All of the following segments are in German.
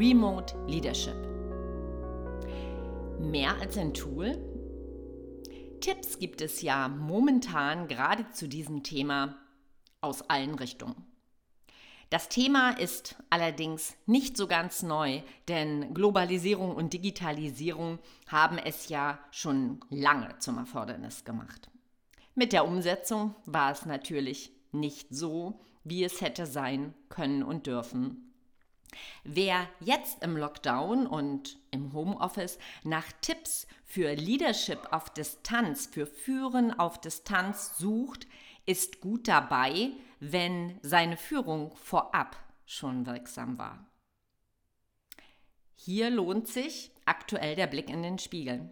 Remote Leadership. Mehr als ein Tool? Tipps gibt es ja momentan gerade zu diesem Thema aus allen Richtungen. Das Thema ist allerdings nicht so ganz neu, denn Globalisierung und Digitalisierung haben es ja schon lange zum Erfordernis gemacht. Mit der Umsetzung war es natürlich nicht so, wie es hätte sein können und dürfen. Wer jetzt im Lockdown und im Homeoffice nach Tipps für Leadership auf Distanz, für Führen auf Distanz sucht, ist gut dabei, wenn seine Führung vorab schon wirksam war. Hier lohnt sich aktuell der Blick in den Spiegel.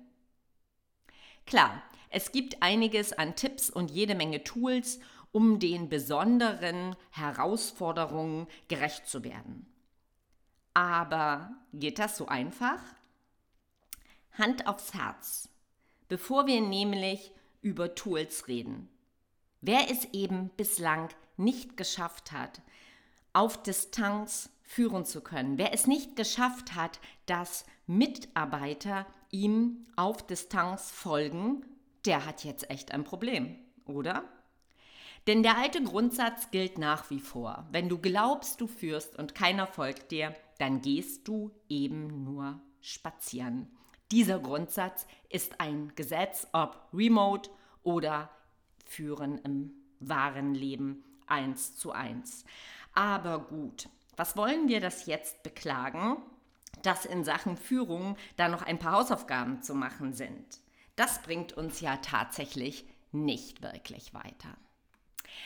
Klar, es gibt einiges an Tipps und jede Menge Tools, um den besonderen Herausforderungen gerecht zu werden. Aber geht das so einfach? Hand aufs Herz, bevor wir nämlich über Tools reden. Wer es eben bislang nicht geschafft hat, auf Distanz führen zu können, wer es nicht geschafft hat, dass Mitarbeiter ihm auf Distanz folgen, der hat jetzt echt ein Problem, oder? Denn der alte Grundsatz gilt nach wie vor. Wenn du glaubst, du führst und keiner folgt dir, dann gehst du eben nur spazieren. Dieser Grundsatz ist ein Gesetz, ob remote oder führen im wahren Leben eins zu eins. Aber gut, was wollen wir das jetzt beklagen, dass in Sachen Führung da noch ein paar Hausaufgaben zu machen sind? Das bringt uns ja tatsächlich nicht wirklich weiter.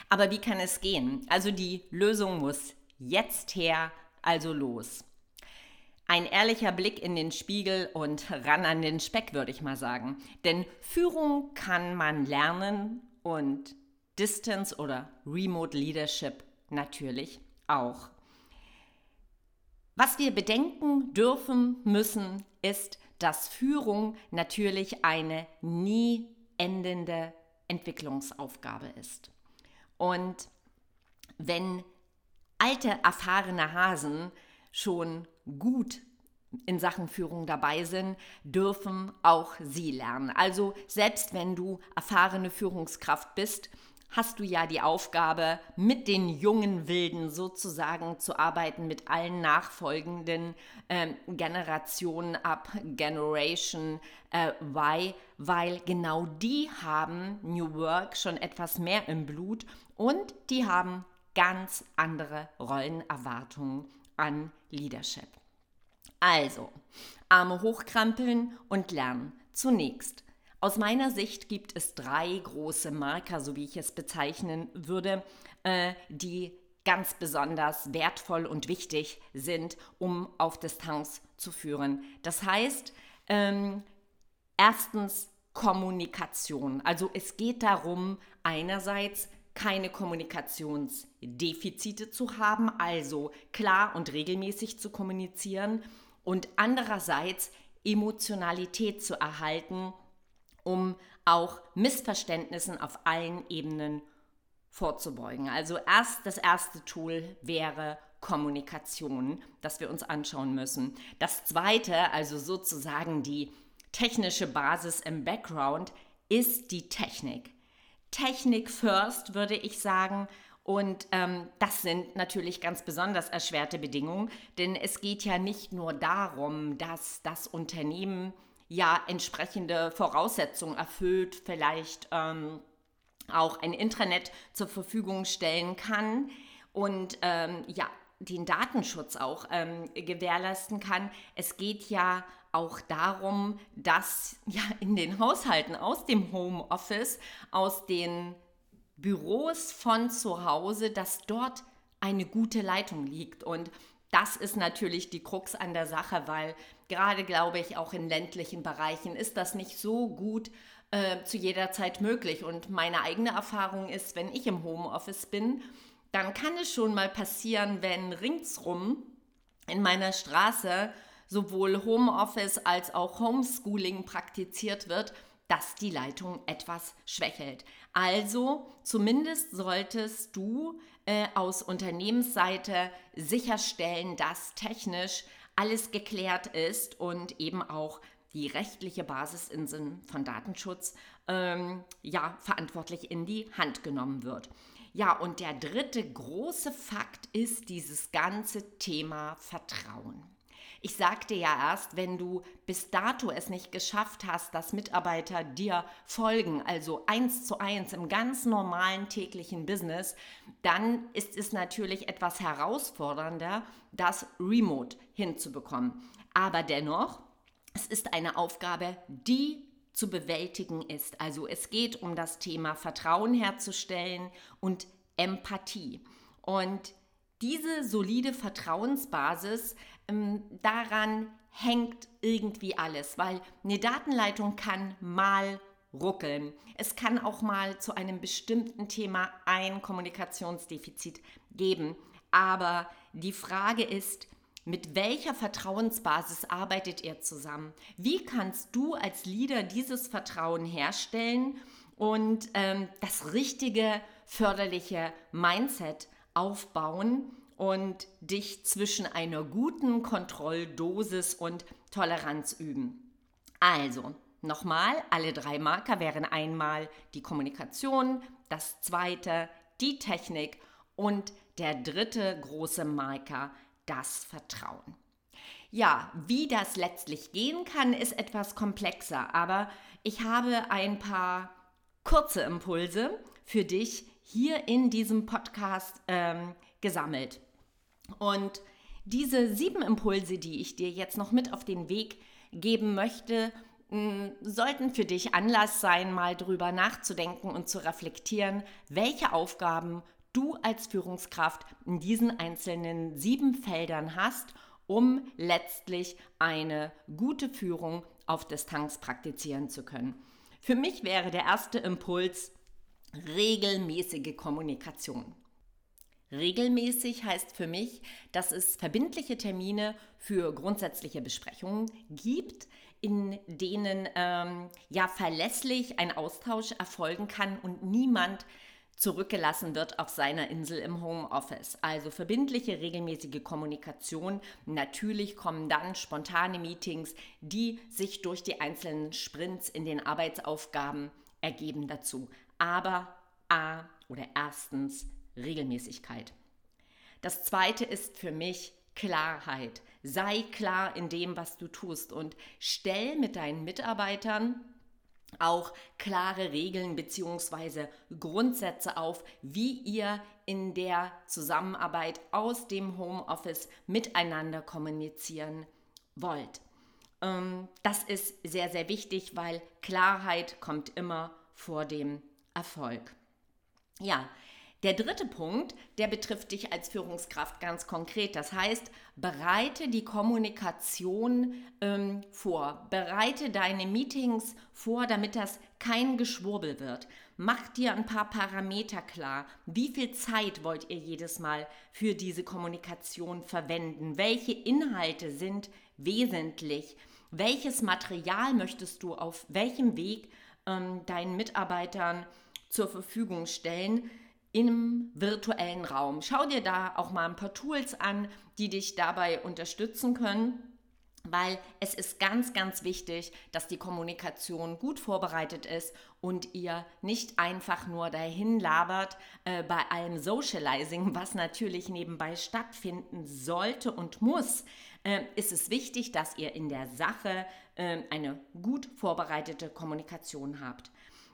Aber wie kann es gehen? Also die Lösung muss jetzt her, also los. Ein ehrlicher Blick in den Spiegel und ran an den Speck, würde ich mal sagen. Denn Führung kann man lernen und Distance oder Remote Leadership natürlich auch. Was wir bedenken dürfen müssen, ist, dass Führung natürlich eine nie endende Entwicklungsaufgabe ist. Und wenn alte, erfahrene Hasen schon gut in Sachen Führung dabei sind, dürfen auch sie lernen. Also selbst wenn du erfahrene Führungskraft bist, hast du ja die Aufgabe, mit den jungen Wilden sozusagen zu arbeiten, mit allen nachfolgenden äh, Generationen ab Generation äh, Y, weil genau die haben New Work schon etwas mehr im Blut und die haben ganz andere Rollenerwartungen an Leadership. Also, Arme hochkrempeln und lernen. Zunächst. Aus meiner Sicht gibt es drei große Marker, so wie ich es bezeichnen würde, äh, die ganz besonders wertvoll und wichtig sind, um auf Distanz zu führen. Das heißt, ähm, erstens Kommunikation. Also es geht darum, einerseits keine Kommunikationsdefizite zu haben, also klar und regelmäßig zu kommunizieren und andererseits Emotionalität zu erhalten, um auch Missverständnissen auf allen Ebenen vorzubeugen. Also erst das erste Tool wäre Kommunikation, das wir uns anschauen müssen. Das zweite, also sozusagen die technische Basis im Background, ist die Technik. Technik first, würde ich sagen. Und ähm, das sind natürlich ganz besonders erschwerte Bedingungen, denn es geht ja nicht nur darum, dass das Unternehmen ja entsprechende Voraussetzungen erfüllt, vielleicht ähm, auch ein Intranet zur Verfügung stellen kann und ähm, ja den Datenschutz auch ähm, gewährleisten kann. Es geht ja auch darum, dass ja in den Haushalten aus dem Homeoffice, aus den Büros von zu Hause, dass dort eine gute Leitung liegt. Und das ist natürlich die Krux an der Sache, weil gerade glaube ich, auch in ländlichen Bereichen ist das nicht so gut äh, zu jeder Zeit möglich. Und meine eigene Erfahrung ist, wenn ich im Homeoffice bin, dann kann es schon mal passieren, wenn ringsrum in meiner Straße sowohl Homeoffice als auch Homeschooling praktiziert wird, dass die Leitung etwas schwächelt. Also zumindest solltest du äh, aus Unternehmensseite sicherstellen, dass technisch alles geklärt ist und eben auch die rechtliche Basis im Sinn von Datenschutz ähm, ja, verantwortlich in die Hand genommen wird. Ja, und der dritte große Fakt ist dieses ganze Thema Vertrauen. Ich sagte ja erst, wenn du bis dato es nicht geschafft hast, dass Mitarbeiter dir folgen, also eins zu eins im ganz normalen täglichen Business, dann ist es natürlich etwas herausfordernder, das remote hinzubekommen. Aber dennoch, es ist eine Aufgabe, die zu bewältigen ist. Also es geht um das Thema Vertrauen herzustellen und Empathie. Und diese solide Vertrauensbasis, ähm, daran hängt irgendwie alles, weil eine Datenleitung kann mal ruckeln. Es kann auch mal zu einem bestimmten Thema ein Kommunikationsdefizit geben. Aber die Frage ist, mit welcher Vertrauensbasis arbeitet ihr zusammen? Wie kannst du als Leader dieses Vertrauen herstellen und ähm, das richtige förderliche Mindset aufbauen und dich zwischen einer guten Kontrolldosis und Toleranz üben? Also, nochmal, alle drei Marker wären einmal die Kommunikation, das zweite die Technik und der dritte große Marker das Vertrauen. Ja, wie das letztlich gehen kann, ist etwas komplexer, aber ich habe ein paar kurze Impulse für dich hier in diesem Podcast ähm, gesammelt. Und diese sieben Impulse, die ich dir jetzt noch mit auf den Weg geben möchte, sollten für dich Anlass sein, mal drüber nachzudenken und zu reflektieren, welche Aufgaben du als Führungskraft in diesen einzelnen sieben Feldern hast, um letztlich eine gute Führung auf Distanz praktizieren zu können. Für mich wäre der erste Impuls regelmäßige Kommunikation. Regelmäßig heißt für mich, dass es verbindliche Termine für grundsätzliche Besprechungen gibt, in denen ähm, ja verlässlich ein Austausch erfolgen kann und niemand zurückgelassen wird auf seiner Insel im Homeoffice. Also verbindliche, regelmäßige Kommunikation. Natürlich kommen dann spontane Meetings, die sich durch die einzelnen Sprints in den Arbeitsaufgaben ergeben dazu. Aber A oder erstens Regelmäßigkeit. Das zweite ist für mich Klarheit. Sei klar in dem, was du tust und stell mit deinen Mitarbeitern auch klare Regeln bzw. Grundsätze auf, wie ihr in der Zusammenarbeit aus dem Homeoffice miteinander kommunizieren wollt. Ähm, das ist sehr, sehr wichtig, weil Klarheit kommt immer vor dem Erfolg. Ja, der dritte Punkt, der betrifft dich als Führungskraft ganz konkret. Das heißt, bereite die Kommunikation ähm, vor, bereite deine Meetings vor, damit das kein Geschwurbel wird. Mach dir ein paar Parameter klar. Wie viel Zeit wollt ihr jedes Mal für diese Kommunikation verwenden? Welche Inhalte sind wesentlich? Welches Material möchtest du auf welchem Weg ähm, deinen Mitarbeitern zur Verfügung stellen? Im virtuellen Raum. Schau dir da auch mal ein paar Tools an, die dich dabei unterstützen können, weil es ist ganz, ganz wichtig, dass die Kommunikation gut vorbereitet ist und ihr nicht einfach nur dahin labert äh, bei allem Socializing, was natürlich nebenbei stattfinden sollte und muss. Äh, ist es wichtig, dass ihr in der Sache äh, eine gut vorbereitete Kommunikation habt.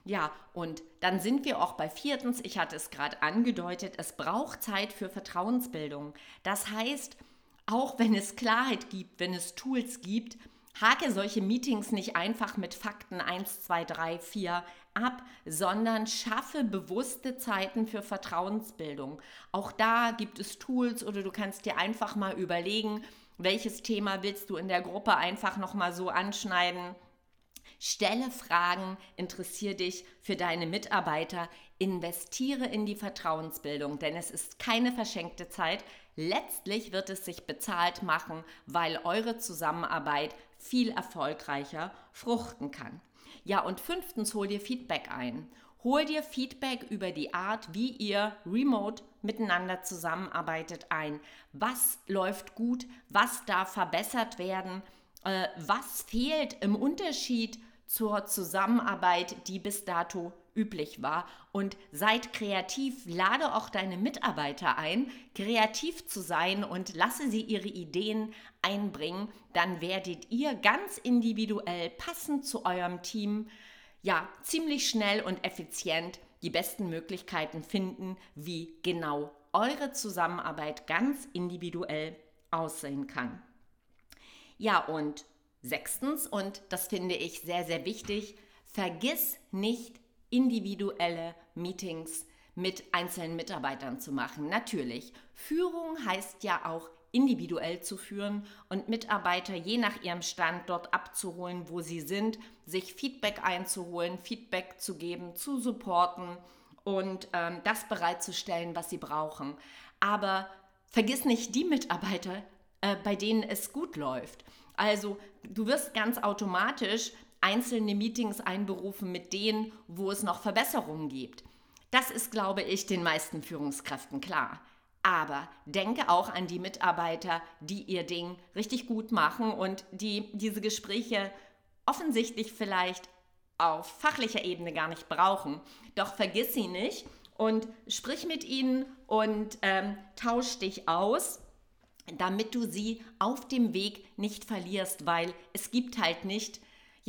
Ja, und dann sind wir auch bei viertens, ich hatte es gerade angedeutet, es braucht Zeit für Vertrauensbildung. Das heißt, auch wenn es Klarheit gibt, wenn es Tools gibt, Hake solche Meetings nicht einfach mit Fakten 1, 2, 3, 4 ab, sondern schaffe bewusste Zeiten für Vertrauensbildung. Auch da gibt es Tools oder du kannst dir einfach mal überlegen, welches Thema willst du in der Gruppe einfach noch mal so anschneiden. Stelle Fragen, interessiere dich für deine Mitarbeiter, investiere in die Vertrauensbildung, denn es ist keine verschenkte Zeit. Letztlich wird es sich bezahlt machen, weil eure Zusammenarbeit viel erfolgreicher fruchten kann. Ja, und fünftens, hol dir Feedback ein. Hol dir Feedback über die Art, wie ihr remote miteinander zusammenarbeitet ein. Was läuft gut? Was darf verbessert werden? Äh, was fehlt im Unterschied zur Zusammenarbeit, die bis dato üblich war. Und seid kreativ, lade auch deine Mitarbeiter ein, kreativ zu sein und lasse sie ihre Ideen einbringen. Dann werdet ihr ganz individuell passend zu eurem Team, ja, ziemlich schnell und effizient die besten Möglichkeiten finden, wie genau eure Zusammenarbeit ganz individuell aussehen kann. Ja, und sechstens, und das finde ich sehr, sehr wichtig, vergiss nicht individuelle Meetings mit einzelnen Mitarbeitern zu machen. Natürlich, Führung heißt ja auch individuell zu führen und Mitarbeiter je nach ihrem Stand dort abzuholen, wo sie sind, sich Feedback einzuholen, Feedback zu geben, zu supporten und ähm, das bereitzustellen, was sie brauchen. Aber vergiss nicht die Mitarbeiter, äh, bei denen es gut läuft. Also du wirst ganz automatisch einzelne Meetings einberufen mit denen, wo es noch Verbesserungen gibt. Das ist, glaube ich, den meisten Führungskräften klar. Aber denke auch an die Mitarbeiter, die ihr Ding richtig gut machen und die diese Gespräche offensichtlich vielleicht auf fachlicher Ebene gar nicht brauchen. Doch vergiss sie nicht und sprich mit ihnen und ähm, tausch dich aus, damit du sie auf dem Weg nicht verlierst, weil es gibt halt nicht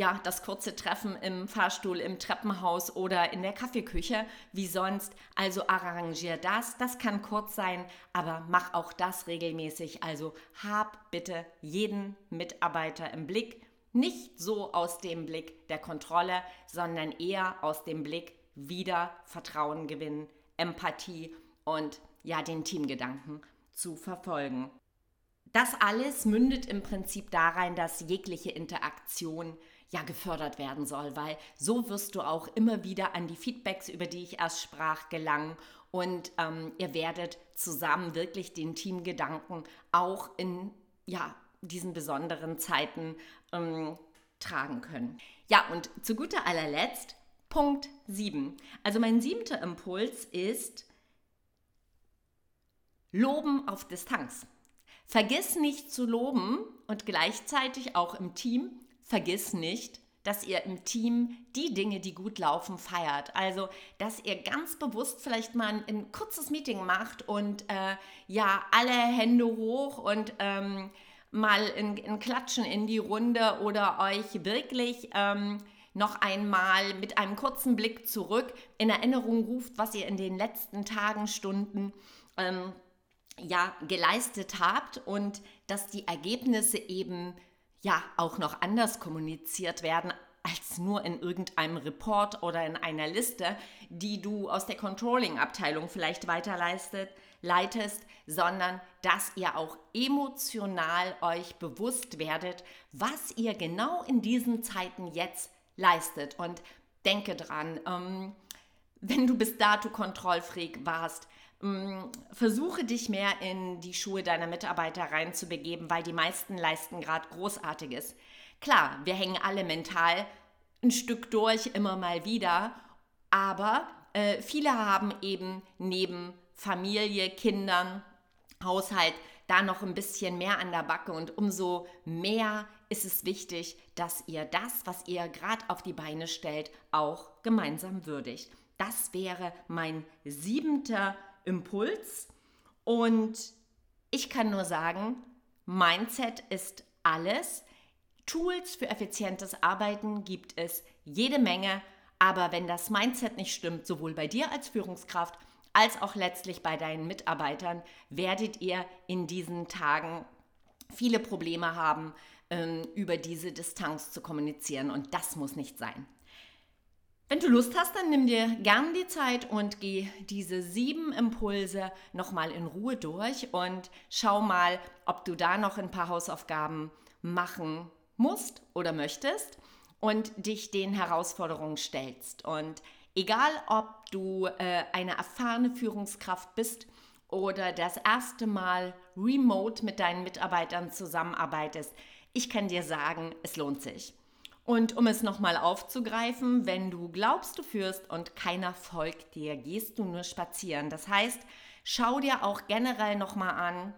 ja, das kurze Treffen im Fahrstuhl, im Treppenhaus oder in der Kaffeeküche wie sonst. Also arrangier das. Das kann kurz sein, aber mach auch das regelmäßig. Also hab bitte jeden Mitarbeiter im Blick. Nicht so aus dem Blick der Kontrolle, sondern eher aus dem Blick wieder Vertrauen gewinnen, Empathie und ja, den Teamgedanken zu verfolgen. Das alles mündet im Prinzip darein, dass jegliche Interaktion ja gefördert werden soll, weil so wirst du auch immer wieder an die Feedbacks, über die ich erst sprach, gelangen und ähm, ihr werdet zusammen wirklich den Teamgedanken auch in ja, diesen besonderen Zeiten ähm, tragen können. Ja, und zu guter allerletzt Punkt 7. Also mein siebter Impuls ist Loben auf Distanz. Vergiss nicht zu loben und gleichzeitig auch im Team vergiss nicht, dass ihr im Team die Dinge, die gut laufen, feiert. Also, dass ihr ganz bewusst vielleicht mal ein, kurzes Meeting macht und äh, ja, alle Hände hoch und ähm, mal ein, ein, Klatschen in die Runde oder euch wirklich ähm, noch einmal mit einem kurzen Blick zurück in Erinnerung ruft, was ihr in den letzten Tagen, Stunden ähm, ja, geleistet habt und dass die Ergebnisse eben ja auch noch anders kommuniziert werden als nur in irgendeinem Report oder in einer Liste, die du aus der Controlling-Abteilung vielleicht weiterleistet, leitest, sondern dass ihr auch emotional euch bewusst werdet, was ihr genau in diesen Zeiten jetzt leistet. Und denke dran, ähm, wenn du bis dato Kontrollfreak warst, versuche dich mehr in die Schuhe deiner Mitarbeiter reinzubegeben, weil die meisten leisten gerade Großartiges. Klar, wir hängen alle mental ein Stück durch, immer mal wieder, aber äh, viele haben eben neben Familie, Kindern, Haushalt da noch ein bisschen mehr an der Backe und umso mehr ist es wichtig, dass ihr das, was ihr gerade auf die Beine stellt, auch gemeinsam würdigt. Das wäre mein siebter Impuls. Und ich kann nur sagen, Mindset ist alles. Tools für effizientes Arbeiten gibt es jede Menge, aber wenn das Mindset nicht stimmt, sowohl bei dir als Führungskraft als auch letztlich bei deinen Mitarbeitern, werdet ihr in diesen Tagen viele Probleme haben, ähm, über diese Distanz zu kommunizieren. Und das muss nicht sein. Wenn du Lust hast, dann nimm dir gern die Zeit und geh diese sieben Impulse nochmal in Ruhe durch und schau mal, ob du da noch ein paar Hausaufgaben machen musst oder möchtest und dich den Herausforderungen stellst. Und egal, ob du äh, eine erfahrene Führungskraft bist oder das erste Mal remote mit deinen Mitarbeitern zusammenarbeitest, ich kann dir sagen, es lohnt sich. Und um es nochmal aufzugreifen, wenn du glaubst, du führst und keiner folgt dir, gehst du nur spazieren. Das heißt, schau dir auch generell nochmal an,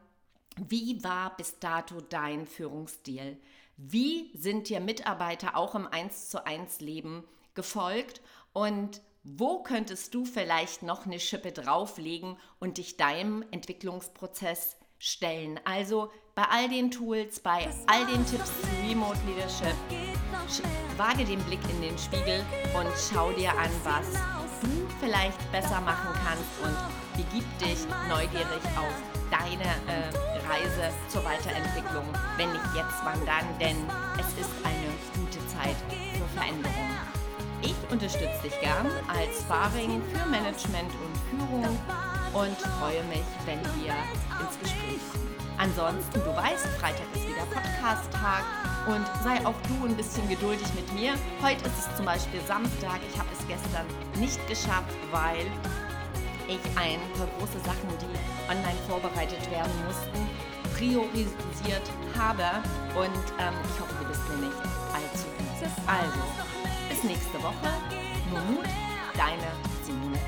wie war bis dato dein Führungsstil? Wie sind dir Mitarbeiter auch im 1 zu 1 Leben gefolgt? Und wo könntest du vielleicht noch eine Schippe drauflegen und dich deinem Entwicklungsprozess stellen? Also bei all den Tools, bei all den Tipps zu Remote Leadership, wage den Blick in den Spiegel und schau dir an, was du vielleicht besser machen kannst und begib dich neugierig auf deine äh, Reise zur Weiterentwicklung, wenn nicht jetzt, wann dann, denn es ist eine gute Zeit für Veränderung. Ich unterstütze dich gern als Sparring für Management und Führung und freue mich, wenn wir ins Gespräch kommen. Ansonsten, du weißt, Freitag ist wieder Podcast-Tag und sei auch du ein bisschen geduldig mit mir. Heute ist es zum Beispiel Samstag. Ich habe es gestern nicht geschafft, weil ich ein paar große Sachen, die online vorbereitet werden mussten, priorisiert habe. Und ähm, ich hoffe, du bist mir nicht allzu böse. Also, bis nächste Woche. Nur Mut, deine Simone.